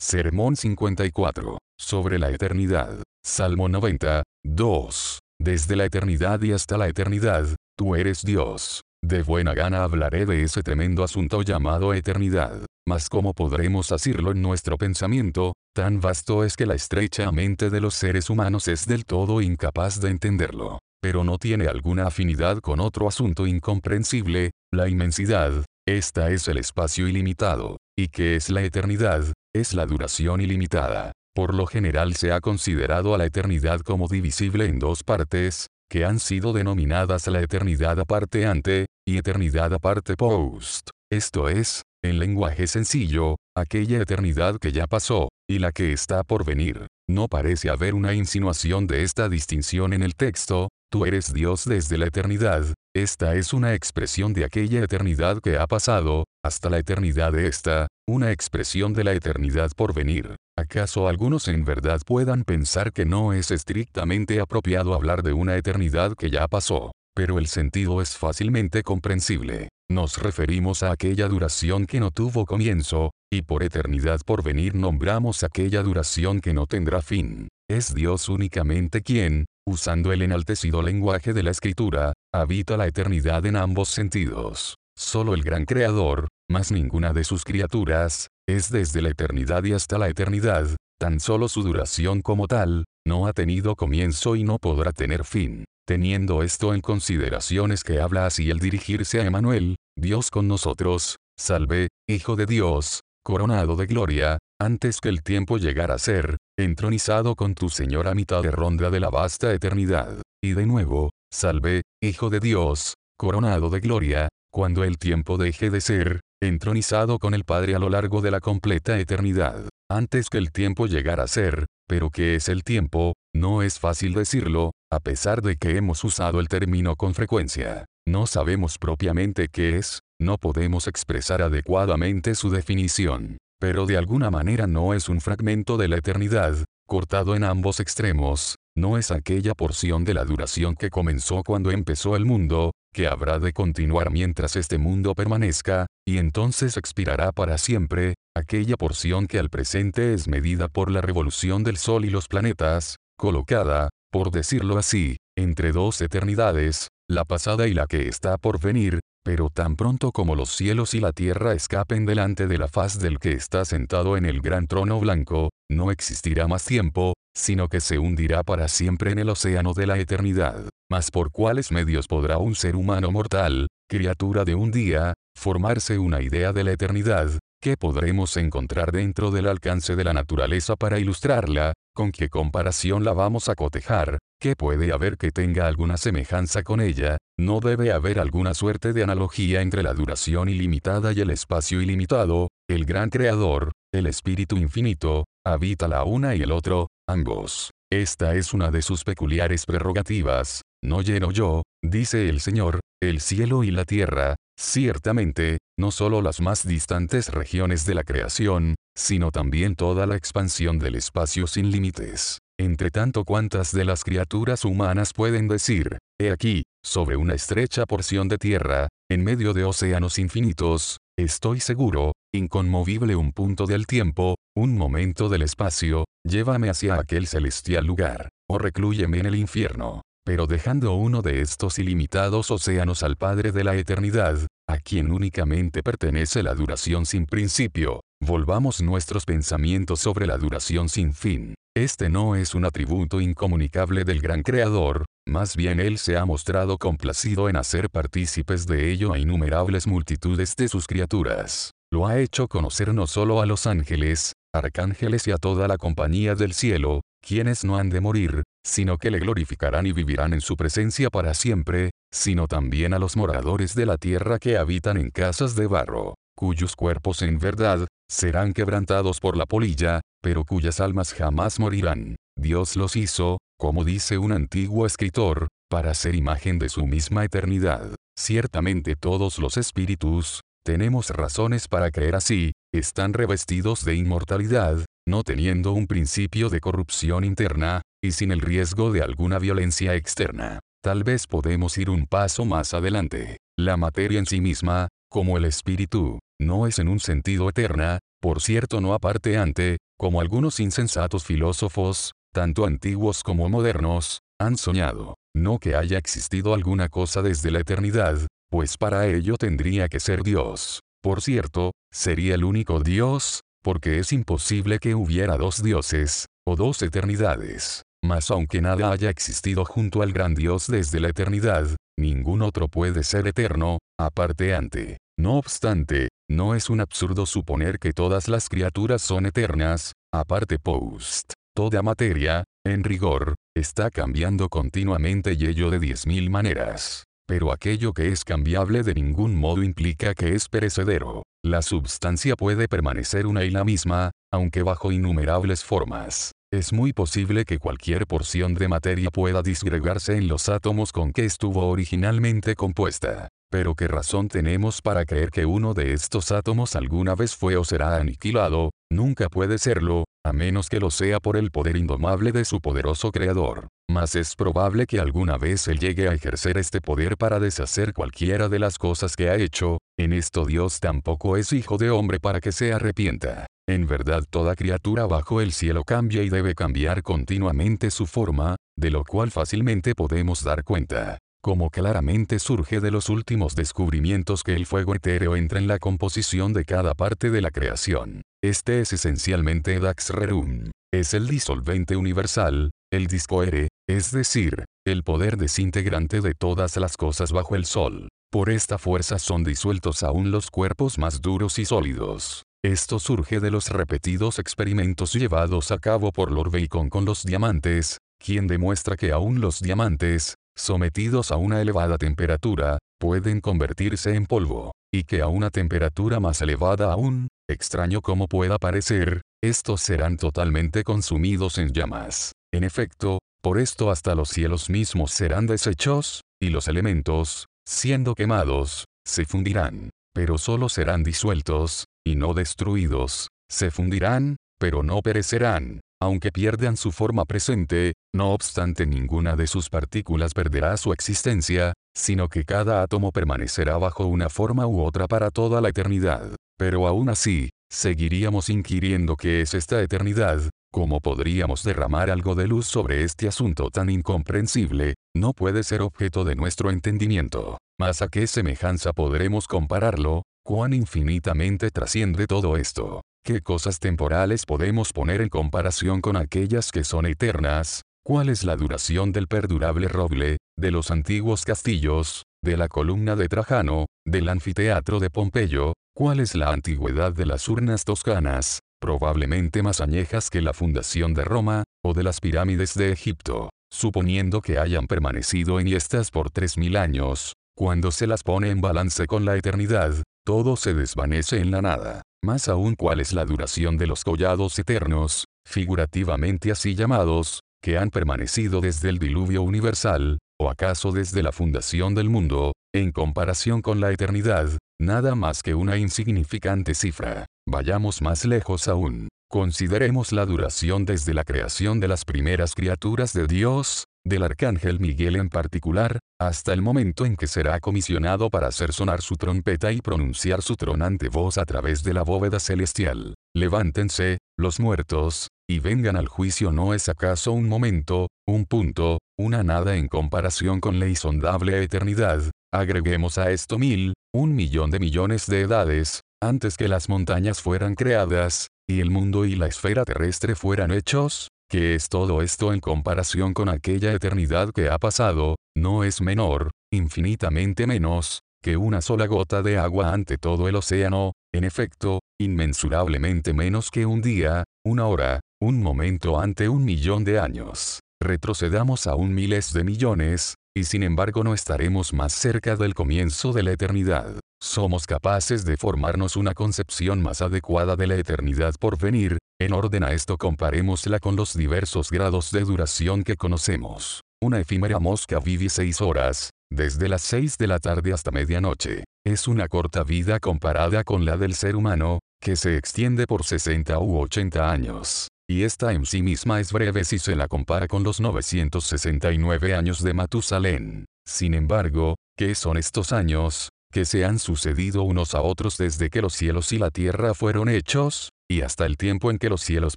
Sermón 54. Sobre la eternidad. Salmo 90. 2. Desde la eternidad y hasta la eternidad, tú eres Dios. De buena gana hablaré de ese tremendo asunto llamado eternidad. Mas ¿cómo podremos asirlo en nuestro pensamiento? Tan vasto es que la estrecha mente de los seres humanos es del todo incapaz de entenderlo. Pero no tiene alguna afinidad con otro asunto incomprensible, la inmensidad. Esta es el espacio ilimitado. ¿Y qué es la eternidad? Es la duración ilimitada. Por lo general se ha considerado a la eternidad como divisible en dos partes, que han sido denominadas la eternidad aparte ante, y eternidad aparte post. Esto es, en lenguaje sencillo, aquella eternidad que ya pasó, y la que está por venir. No parece haber una insinuación de esta distinción en el texto, tú eres Dios desde la eternidad, esta es una expresión de aquella eternidad que ha pasado, hasta la eternidad de esta, una expresión de la eternidad por venir. ¿Acaso algunos en verdad puedan pensar que no es estrictamente apropiado hablar de una eternidad que ya pasó? Pero el sentido es fácilmente comprensible. Nos referimos a aquella duración que no tuvo comienzo, y por eternidad por venir nombramos aquella duración que no tendrá fin. Es Dios únicamente quien, usando el enaltecido lenguaje de la escritura, habita la eternidad en ambos sentidos. Solo el gran Creador, más ninguna de sus criaturas, es desde la eternidad y hasta la eternidad, tan solo su duración como tal, no ha tenido comienzo y no podrá tener fin. Teniendo esto en consideración es que habla así el dirigirse a Emanuel, Dios con nosotros, salve, Hijo de Dios, coronado de gloria, antes que el tiempo llegara a ser, entronizado con tu Señor a mitad de ronda de la vasta eternidad. Y de nuevo, salve, Hijo de Dios, coronado de gloria, cuando el tiempo deje de ser, entronizado con el Padre a lo largo de la completa eternidad. Antes que el tiempo llegara a ser, pero ¿qué es el tiempo? No es fácil decirlo, a pesar de que hemos usado el término con frecuencia. No sabemos propiamente qué es, no podemos expresar adecuadamente su definición. Pero de alguna manera no es un fragmento de la eternidad, cortado en ambos extremos, no es aquella porción de la duración que comenzó cuando empezó el mundo, que habrá de continuar mientras este mundo permanezca, y entonces expirará para siempre, aquella porción que al presente es medida por la revolución del Sol y los planetas, colocada, por decirlo así, entre dos eternidades, la pasada y la que está por venir, pero tan pronto como los cielos y la tierra escapen delante de la faz del que está sentado en el gran trono blanco, no existirá más tiempo, sino que se hundirá para siempre en el océano de la eternidad. Mas por cuáles medios podrá un ser humano mortal, criatura de un día, formarse una idea de la eternidad, ¿Qué podremos encontrar dentro del alcance de la naturaleza para ilustrarla? ¿Con qué comparación la vamos a cotejar? ¿Qué puede haber que tenga alguna semejanza con ella? ¿No debe haber alguna suerte de analogía entre la duración ilimitada y el espacio ilimitado? El gran creador, el espíritu infinito, habita la una y el otro, ambos. Esta es una de sus peculiares prerrogativas. No lleno yo, dice el Señor, el cielo y la tierra, ciertamente, no solo las más distantes regiones de la creación, sino también toda la expansión del espacio sin límites. Entre tanto cuantas de las criaturas humanas pueden decir, he aquí, sobre una estrecha porción de tierra, en medio de océanos infinitos, estoy seguro, inconmovible un punto del tiempo, un momento del espacio, llévame hacia aquel celestial lugar, o reclúyeme en el infierno pero dejando uno de estos ilimitados océanos al Padre de la eternidad, a quien únicamente pertenece la duración sin principio, volvamos nuestros pensamientos sobre la duración sin fin. Este no es un atributo incomunicable del gran Creador, más bien Él se ha mostrado complacido en hacer partícipes de ello a innumerables multitudes de sus criaturas. Lo ha hecho conocer no solo a los ángeles, arcángeles y a toda la compañía del cielo, quienes no han de morir, sino que le glorificarán y vivirán en su presencia para siempre, sino también a los moradores de la tierra que habitan en casas de barro, cuyos cuerpos en verdad, serán quebrantados por la polilla, pero cuyas almas jamás morirán. Dios los hizo, como dice un antiguo escritor, para ser imagen de su misma eternidad. Ciertamente todos los espíritus, tenemos razones para creer así, están revestidos de inmortalidad, no teniendo un principio de corrupción interna, y sin el riesgo de alguna violencia externa. Tal vez podemos ir un paso más adelante. La materia en sí misma, como el espíritu, no es en un sentido eterna, por cierto no aparte ante, como algunos insensatos filósofos, tanto antiguos como modernos, han soñado, no que haya existido alguna cosa desde la eternidad, pues para ello tendría que ser Dios. Por cierto, sería el único Dios, porque es imposible que hubiera dos dioses, o dos eternidades. Mas aunque nada haya existido junto al gran Dios desde la eternidad, ningún otro puede ser eterno, aparte ante. No obstante, no es un absurdo suponer que todas las criaturas son eternas, aparte post. Toda materia, en rigor, está cambiando continuamente y ello de 10.000 maneras. Pero aquello que es cambiable de ningún modo implica que es perecedero. La substancia puede permanecer una y la misma, aunque bajo innumerables formas. Es muy posible que cualquier porción de materia pueda disgregarse en los átomos con que estuvo originalmente compuesta. Pero ¿qué razón tenemos para creer que uno de estos átomos alguna vez fue o será aniquilado? Nunca puede serlo, a menos que lo sea por el poder indomable de su poderoso creador. Mas es probable que alguna vez él llegue a ejercer este poder para deshacer cualquiera de las cosas que ha hecho, en esto Dios tampoco es hijo de hombre para que se arrepienta. En verdad toda criatura bajo el cielo cambia y debe cambiar continuamente su forma, de lo cual fácilmente podemos dar cuenta. Como claramente surge de los últimos descubrimientos que el fuego etéreo entra en la composición de cada parte de la creación. Este es esencialmente Dax Rerum. Es el disolvente universal, el discoere, es decir, el poder desintegrante de todas las cosas bajo el sol. Por esta fuerza son disueltos aún los cuerpos más duros y sólidos. Esto surge de los repetidos experimentos llevados a cabo por Lord Bacon con los diamantes, quien demuestra que aún los diamantes, sometidos a una elevada temperatura, pueden convertirse en polvo, y que a una temperatura más elevada aún, extraño como pueda parecer, estos serán totalmente consumidos en llamas. En efecto, por esto hasta los cielos mismos serán deshechos, y los elementos, siendo quemados, se fundirán, pero solo serán disueltos, y no destruidos, se fundirán, pero no perecerán, aunque pierdan su forma presente, no obstante ninguna de sus partículas perderá su existencia, sino que cada átomo permanecerá bajo una forma u otra para toda la eternidad. Pero aún así, seguiríamos inquiriendo qué es esta eternidad, ¿Cómo podríamos derramar algo de luz sobre este asunto tan incomprensible? No puede ser objeto de nuestro entendimiento. Mas a qué semejanza podremos compararlo, cuán infinitamente trasciende todo esto. ¿Qué cosas temporales podemos poner en comparación con aquellas que son eternas? ¿Cuál es la duración del perdurable roble, de los antiguos castillos, de la columna de Trajano, del anfiteatro de Pompeyo? ¿Cuál es la antigüedad de las urnas toscanas, probablemente más añejas que la fundación de Roma, o de las pirámides de Egipto? Suponiendo que hayan permanecido en estas por tres mil años, cuando se las pone en balance con la eternidad, todo se desvanece en la nada. Más aún cuál es la duración de los collados eternos, figurativamente así llamados, que han permanecido desde el diluvio universal, o acaso desde la fundación del mundo, en comparación con la eternidad, nada más que una insignificante cifra. Vayamos más lejos aún. Consideremos la duración desde la creación de las primeras criaturas de Dios, del arcángel Miguel en particular, hasta el momento en que será comisionado para hacer sonar su trompeta y pronunciar su tronante voz a través de la bóveda celestial. Levántense, los muertos, y vengan al juicio no es acaso un momento, un punto, una nada en comparación con la insondable eternidad, agreguemos a esto mil, un millón de millones de edades, antes que las montañas fueran creadas, y el mundo y la esfera terrestre fueran hechos, ¿Qué es todo esto en comparación con aquella eternidad que ha pasado? No es menor, infinitamente menos, que una sola gota de agua ante todo el océano, en efecto, inmensurablemente menos que un día, una hora, un momento ante un millón de años. Retrocedamos aún miles de millones, y sin embargo no estaremos más cerca del comienzo de la eternidad. Somos capaces de formarnos una concepción más adecuada de la eternidad por venir, en orden a esto comparémosla con los diversos grados de duración que conocemos. Una efímera mosca vive seis horas, desde las seis de la tarde hasta medianoche. Es una corta vida comparada con la del ser humano, que se extiende por 60 u 80 años. Y esta en sí misma es breve si se la compara con los 969 años de Matusalén. Sin embargo, ¿qué son estos años? que se han sucedido unos a otros desde que los cielos y la tierra fueron hechos, y hasta el tiempo en que los cielos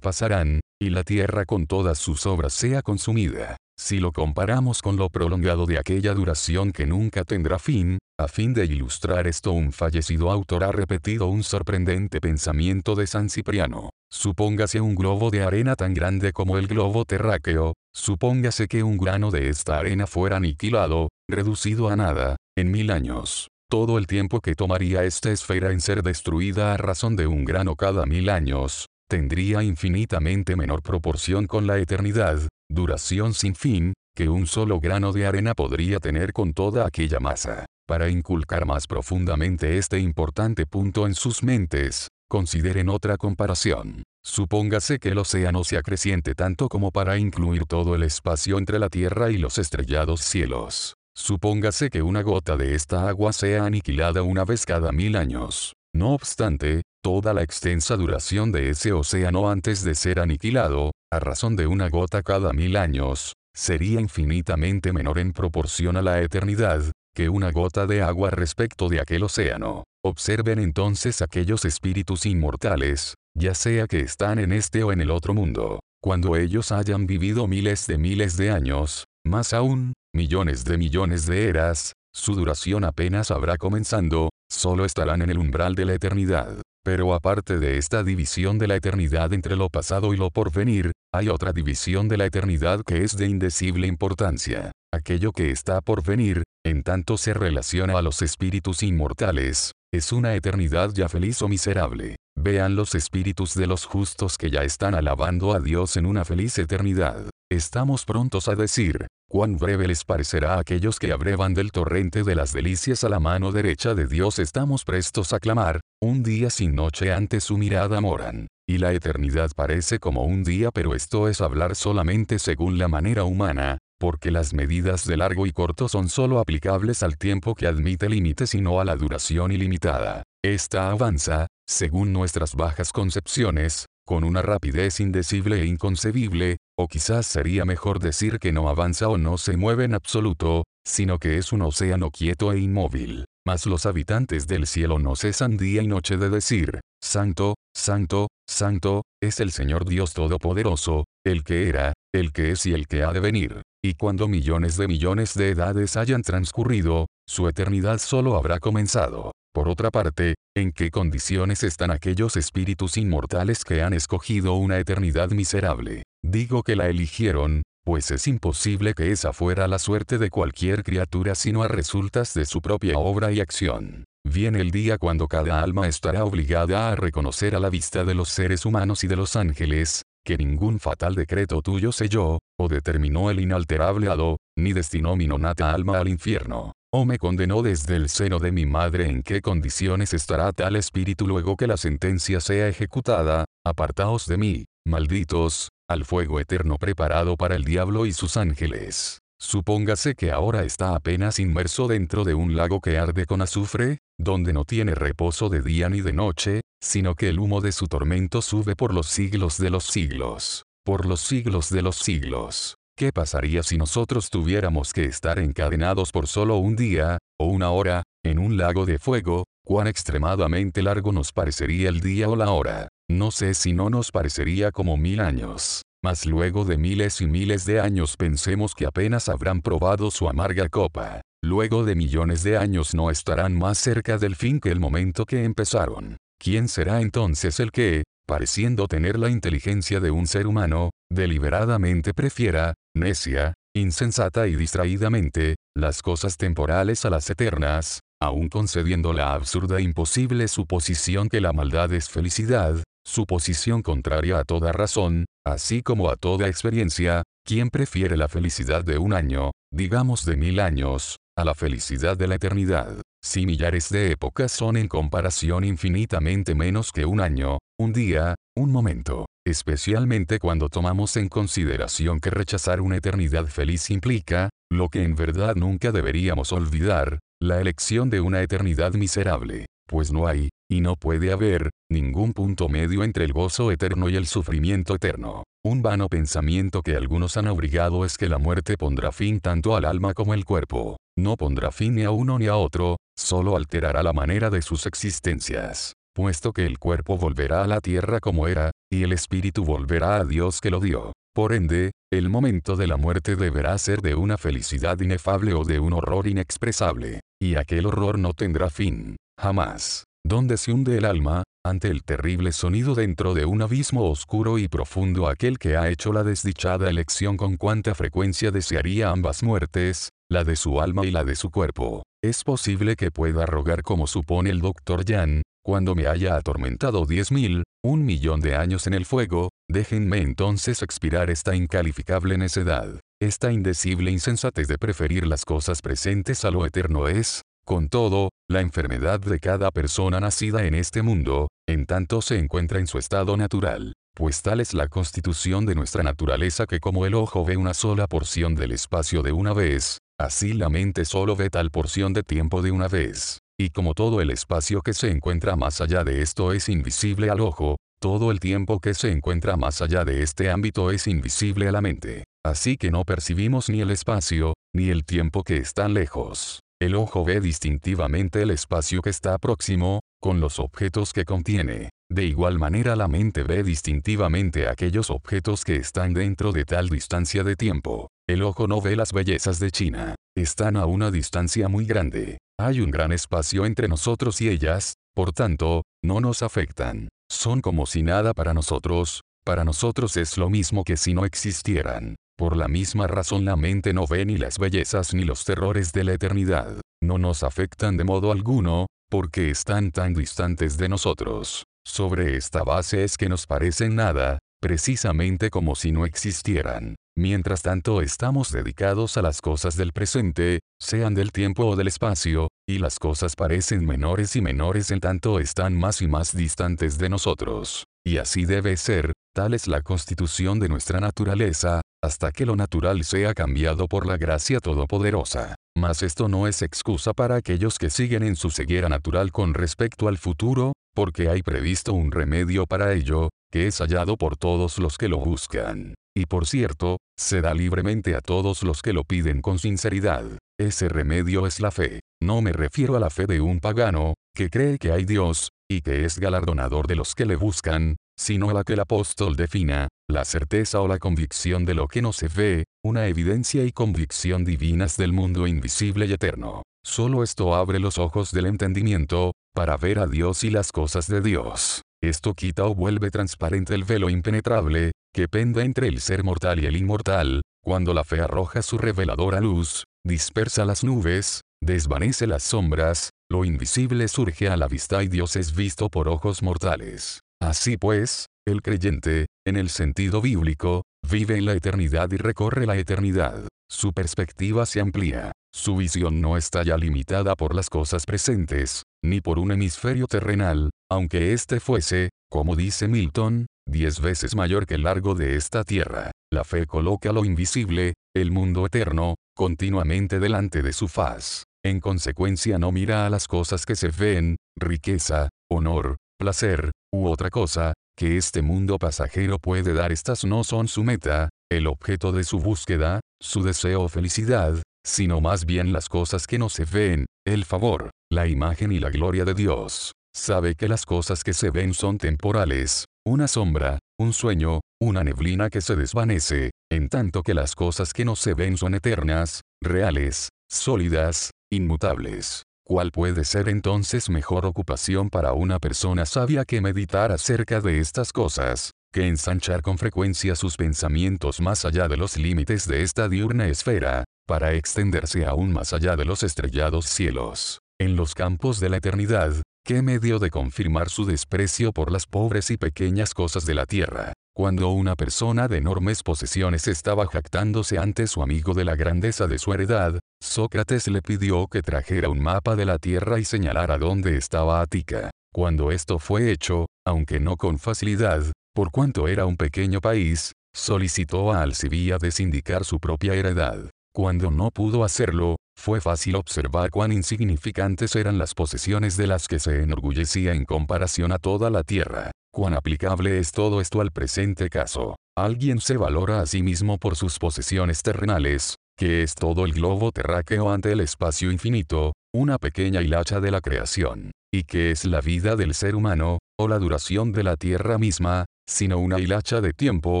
pasarán, y la tierra con todas sus obras sea consumida. Si lo comparamos con lo prolongado de aquella duración que nunca tendrá fin, a fin de ilustrar esto un fallecido autor ha repetido un sorprendente pensamiento de San Cipriano. Supóngase un globo de arena tan grande como el globo terráqueo, supóngase que un grano de esta arena fuera aniquilado, reducido a nada, en mil años. Todo el tiempo que tomaría esta esfera en ser destruida a razón de un grano cada mil años, tendría infinitamente menor proporción con la eternidad, duración sin fin, que un solo grano de arena podría tener con toda aquella masa. Para inculcar más profundamente este importante punto en sus mentes, consideren otra comparación. Supóngase que el océano se acreciente tanto como para incluir todo el espacio entre la Tierra y los estrellados cielos. Supóngase que una gota de esta agua sea aniquilada una vez cada mil años. No obstante, toda la extensa duración de ese océano antes de ser aniquilado, a razón de una gota cada mil años, sería infinitamente menor en proporción a la eternidad, que una gota de agua respecto de aquel océano. Observen entonces aquellos espíritus inmortales, ya sea que están en este o en el otro mundo, cuando ellos hayan vivido miles de miles de años, más aún, millones de millones de eras, su duración apenas habrá comenzando, solo estarán en el umbral de la eternidad. Pero aparte de esta división de la eternidad entre lo pasado y lo porvenir, hay otra división de la eternidad que es de indecible importancia. Aquello que está por venir, en tanto se relaciona a los espíritus inmortales, es una eternidad ya feliz o miserable. Vean los espíritus de los justos que ya están alabando a Dios en una feliz eternidad. Estamos prontos a decir, cuán breve les parecerá a aquellos que abrevan del torrente de las delicias a la mano derecha de Dios estamos prestos a clamar, un día sin noche ante su mirada moran. Y la eternidad parece como un día pero esto es hablar solamente según la manera humana, porque las medidas de largo y corto son solo aplicables al tiempo que admite límites y no a la duración ilimitada. Esta avanza, según nuestras bajas concepciones, con una rapidez indecible e inconcebible, o quizás sería mejor decir que no avanza o no se mueve en absoluto, sino que es un océano quieto e inmóvil. Mas los habitantes del cielo no cesan día y noche de decir, Santo, Santo, Santo, es el Señor Dios Todopoderoso, el que era, el que es y el que ha de venir. Y cuando millones de millones de edades hayan transcurrido, su eternidad solo habrá comenzado. Por otra parte, ¿en qué condiciones están aquellos espíritus inmortales que han escogido una eternidad miserable? Digo que la eligieron, pues es imposible que esa fuera la suerte de cualquier criatura sino a resultas de su propia obra y acción. Viene el día cuando cada alma estará obligada a reconocer a la vista de los seres humanos y de los ángeles, que ningún fatal decreto tuyo selló, determinó el inalterable hado, ni destinó mi nonata alma al infierno o me condenó desde el seno de mi madre en qué condiciones estará tal espíritu luego que la sentencia sea ejecutada, apartaos de mí, malditos, al fuego eterno preparado para el diablo y sus ángeles. Supóngase que ahora está apenas inmerso dentro de un lago que arde con azufre, donde no tiene reposo de día ni de noche, sino que el humo de su tormento sube por los siglos de los siglos, por los siglos de los siglos. ¿Qué pasaría si nosotros tuviéramos que estar encadenados por solo un día, o una hora, en un lago de fuego? ¿Cuán extremadamente largo nos parecería el día o la hora? No sé si no nos parecería como mil años. Mas luego de miles y miles de años pensemos que apenas habrán probado su amarga copa. Luego de millones de años no estarán más cerca del fin que el momento que empezaron. ¿Quién será entonces el que, pareciendo tener la inteligencia de un ser humano, deliberadamente prefiera, necia, insensata y distraídamente, las cosas temporales a las eternas, aun concediendo la absurda e imposible suposición que la maldad es felicidad, suposición contraria a toda razón, así como a toda experiencia, quien prefiere la felicidad de un año, digamos de mil años, a la felicidad de la eternidad. Si millares de épocas son en comparación infinitamente menos que un año, un día, un momento, especialmente cuando tomamos en consideración que rechazar una eternidad feliz implica, lo que en verdad nunca deberíamos olvidar, la elección de una eternidad miserable, pues no hay, y no puede haber, ningún punto medio entre el gozo eterno y el sufrimiento eterno. Un vano pensamiento que algunos han abrigado es que la muerte pondrá fin tanto al alma como al cuerpo. no pondrá fin ni a uno ni a otro, solo alterará la manera de sus existencias, puesto que el cuerpo volverá a la tierra como era, y el espíritu volverá a Dios que lo dio. Por ende, el momento de la muerte deberá ser de una felicidad inefable o de un horror inexpresable, y aquel horror no tendrá fin, jamás. Donde se hunde el alma, ante el terrible sonido dentro de un abismo oscuro y profundo aquel que ha hecho la desdichada elección con cuánta frecuencia desearía ambas muertes, la de su alma y la de su cuerpo. Es posible que pueda rogar como supone el doctor Jan, cuando me haya atormentado diez mil, un millón de años en el fuego, déjenme entonces expirar esta incalificable necedad. Esta indecible insensatez de preferir las cosas presentes a lo eterno es, con todo, la enfermedad de cada persona nacida en este mundo, en tanto se encuentra en su estado natural, pues tal es la constitución de nuestra naturaleza que como el ojo ve una sola porción del espacio de una vez, así la mente solo ve tal porción de tiempo de una vez. Y como todo el espacio que se encuentra más allá de esto es invisible al ojo, todo el tiempo que se encuentra más allá de este ámbito es invisible a la mente. Así que no percibimos ni el espacio, ni el tiempo que están lejos. El ojo ve distintivamente el espacio que está próximo, con los objetos que contiene. De igual manera la mente ve distintivamente aquellos objetos que están dentro de tal distancia de tiempo. El ojo no ve las bellezas de China. Están a una distancia muy grande. Hay un gran espacio entre nosotros y ellas, por tanto, no nos afectan. Son como si nada para nosotros, para nosotros es lo mismo que si no existieran. Por la misma razón la mente no ve ni las bellezas ni los terrores de la eternidad. No nos afectan de modo alguno, porque están tan distantes de nosotros. Sobre esta base es que nos parecen nada, precisamente como si no existieran. Mientras tanto estamos dedicados a las cosas del presente, sean del tiempo o del espacio, y las cosas parecen menores y menores en tanto están más y más distantes de nosotros. Y así debe ser, tal es la constitución de nuestra naturaleza, hasta que lo natural sea cambiado por la gracia todopoderosa. Mas esto no es excusa para aquellos que siguen en su ceguera natural con respecto al futuro, porque hay previsto un remedio para ello, que es hallado por todos los que lo buscan. Y por cierto, se da libremente a todos los que lo piden con sinceridad. Ese remedio es la fe. No me refiero a la fe de un pagano, que cree que hay Dios, y que es galardonador de los que le buscan, sino a la que el apóstol defina, la certeza o la convicción de lo que no se ve, una evidencia y convicción divinas del mundo invisible y eterno. Solo esto abre los ojos del entendimiento, para ver a Dios y las cosas de Dios. Esto quita o vuelve transparente el velo impenetrable, que pende entre el ser mortal y el inmortal, cuando la fe arroja su reveladora luz, dispersa las nubes, desvanece las sombras, lo invisible surge a la vista y Dios es visto por ojos mortales. Así pues, el creyente, en el sentido bíblico, vive en la eternidad y recorre la eternidad. Su perspectiva se amplía. Su visión no está ya limitada por las cosas presentes, ni por un hemisferio terrenal, aunque éste fuese, como dice Milton, diez veces mayor que el largo de esta tierra. La fe coloca lo invisible, el mundo eterno, continuamente delante de su faz. En consecuencia no mira a las cosas que se ven, riqueza, honor, placer, u otra cosa, que este mundo pasajero puede dar. Estas no son su meta, el objeto de su búsqueda, su deseo o felicidad, sino más bien las cosas que no se ven, el favor, la imagen y la gloria de Dios. Sabe que las cosas que se ven son temporales, una sombra, un sueño, una neblina que se desvanece, en tanto que las cosas que no se ven son eternas, reales, sólidas, inmutables. ¿Cuál puede ser entonces mejor ocupación para una persona sabia que meditar acerca de estas cosas, que ensanchar con frecuencia sus pensamientos más allá de los límites de esta diurna esfera, para extenderse aún más allá de los estrellados cielos? En los campos de la eternidad, ¿qué medio de confirmar su desprecio por las pobres y pequeñas cosas de la tierra? Cuando una persona de enormes posesiones estaba jactándose ante su amigo de la grandeza de su heredad, Sócrates le pidió que trajera un mapa de la tierra y señalara dónde estaba Ática. Cuando esto fue hecho, aunque no con facilidad, por cuanto era un pequeño país, solicitó a Alcibíades indicar su propia heredad. Cuando no pudo hacerlo, fue fácil observar cuán insignificantes eran las posesiones de las que se enorgullecía en comparación a toda la tierra. Cuán aplicable es todo esto al presente caso. Alguien se valora a sí mismo por sus posesiones terrenales, que es todo el globo terráqueo ante el espacio infinito, una pequeña hilacha de la creación, y que es la vida del ser humano, o la duración de la Tierra misma, sino una hilacha de tiempo,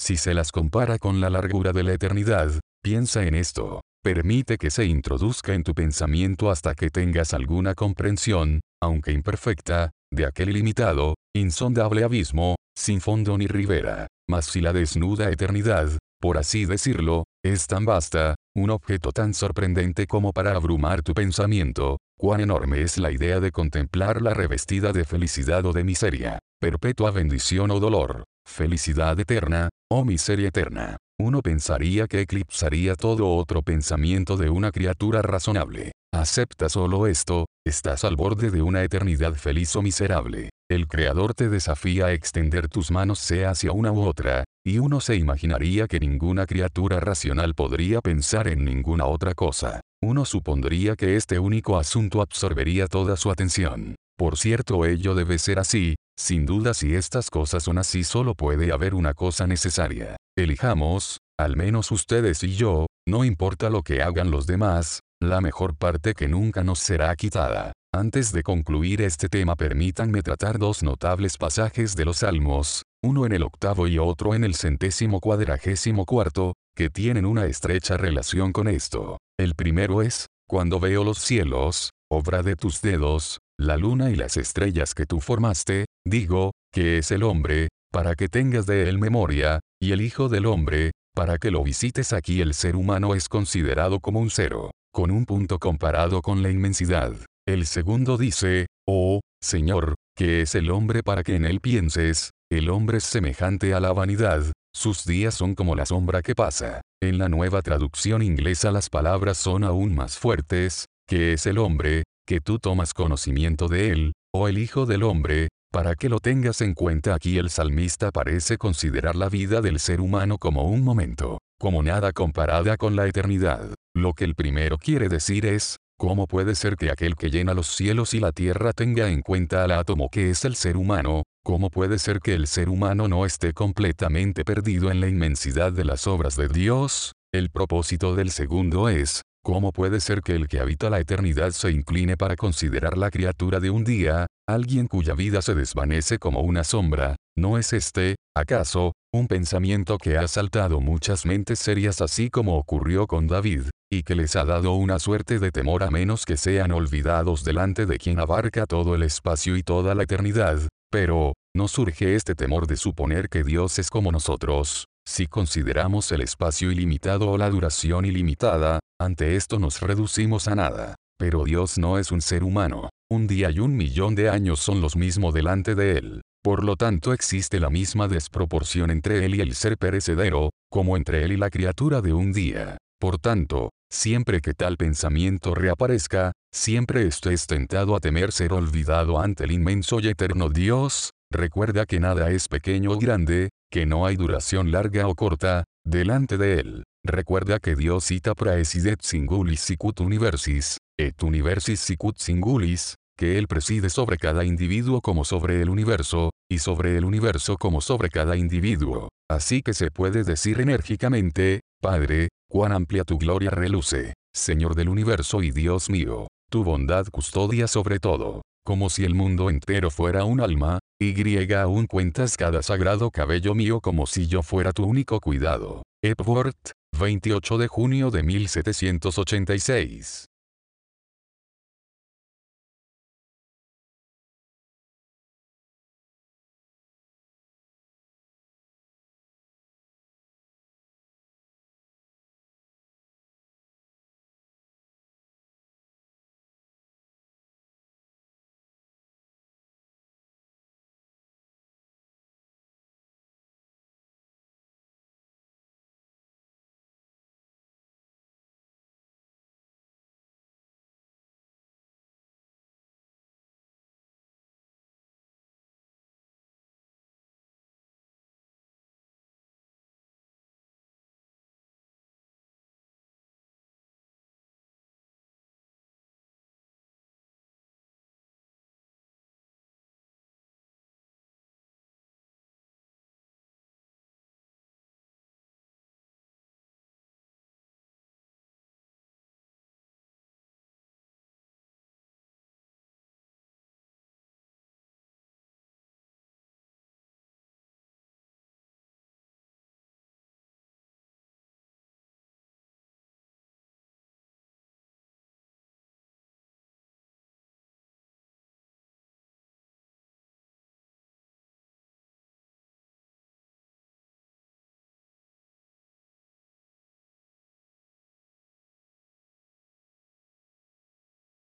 si se las compara con la largura de la eternidad, piensa en esto. Permite que se introduzca en tu pensamiento hasta que tengas alguna comprensión, aunque imperfecta, de aquel ilimitado, insondable abismo, sin fondo ni ribera. Mas si la desnuda eternidad, por así decirlo, es tan vasta, un objeto tan sorprendente como para abrumar tu pensamiento, cuán enorme es la idea de contemplarla revestida de felicidad o de miseria, perpetua bendición o dolor, felicidad eterna, o miseria eterna. Uno pensaría que eclipsaría todo otro pensamiento de una criatura razonable. Acepta solo esto, estás al borde de una eternidad feliz o miserable. El Creador te desafía a extender tus manos sea hacia una u otra, y uno se imaginaría que ninguna criatura racional podría pensar en ninguna otra cosa. Uno supondría que este único asunto absorbería toda su atención. Por cierto, ello debe ser así, sin duda si estas cosas son así solo puede haber una cosa necesaria. Elijamos, al menos ustedes y yo, no importa lo que hagan los demás, la mejor parte que nunca nos será quitada. Antes de concluir este tema permítanme tratar dos notables pasajes de los Salmos, uno en el octavo y otro en el centésimo cuadragésimo cuarto, que tienen una estrecha relación con esto. El primero es, cuando veo los cielos, obra de tus dedos, la luna y las estrellas que tú formaste, digo, que es el hombre, para que tengas de él memoria, y el Hijo del Hombre, para que lo visites aquí el ser humano es considerado como un cero, con un punto comparado con la inmensidad. El segundo dice, oh, Señor, que es el hombre para que en él pienses, el hombre es semejante a la vanidad, sus días son como la sombra que pasa. En la nueva traducción inglesa las palabras son aún más fuertes, que es el hombre, que tú tomas conocimiento de él, o el Hijo del Hombre, para que lo tengas en cuenta aquí el salmista parece considerar la vida del ser humano como un momento, como nada comparada con la eternidad. Lo que el primero quiere decir es, ¿Cómo puede ser que aquel que llena los cielos y la tierra tenga en cuenta al átomo que es el ser humano? ¿Cómo puede ser que el ser humano no esté completamente perdido en la inmensidad de las obras de Dios? El propósito del segundo es, ¿cómo puede ser que el que habita la eternidad se incline para considerar la criatura de un día, alguien cuya vida se desvanece como una sombra? ¿No es este, acaso, un pensamiento que ha asaltado muchas mentes serias así como ocurrió con David? y que les ha dado una suerte de temor a menos que sean olvidados delante de quien abarca todo el espacio y toda la eternidad, pero, ¿no surge este temor de suponer que Dios es como nosotros? Si consideramos el espacio ilimitado o la duración ilimitada, ante esto nos reducimos a nada. Pero Dios no es un ser humano. Un día y un millón de años son los mismos delante de Él. Por lo tanto existe la misma desproporción entre Él y el ser perecedero, como entre Él y la criatura de un día. Por tanto, Siempre que tal pensamiento reaparezca, siempre estés tentado a temer ser olvidado ante el inmenso y eterno Dios, recuerda que nada es pequeño o grande, que no hay duración larga o corta, delante de él. Recuerda que Dios cita praesidet singulis sicut universis, et universis sicut singulis, que Él preside sobre cada individuo como sobre el universo, y sobre el universo como sobre cada individuo. Así que se puede decir enérgicamente, Padre, Cuán amplia tu gloria reluce, Señor del universo y Dios mío, tu bondad custodia sobre todo, como si el mundo entero fuera un alma, y aún cuentas cada sagrado cabello mío como si yo fuera tu único cuidado. Epworth, 28 de junio de 1786.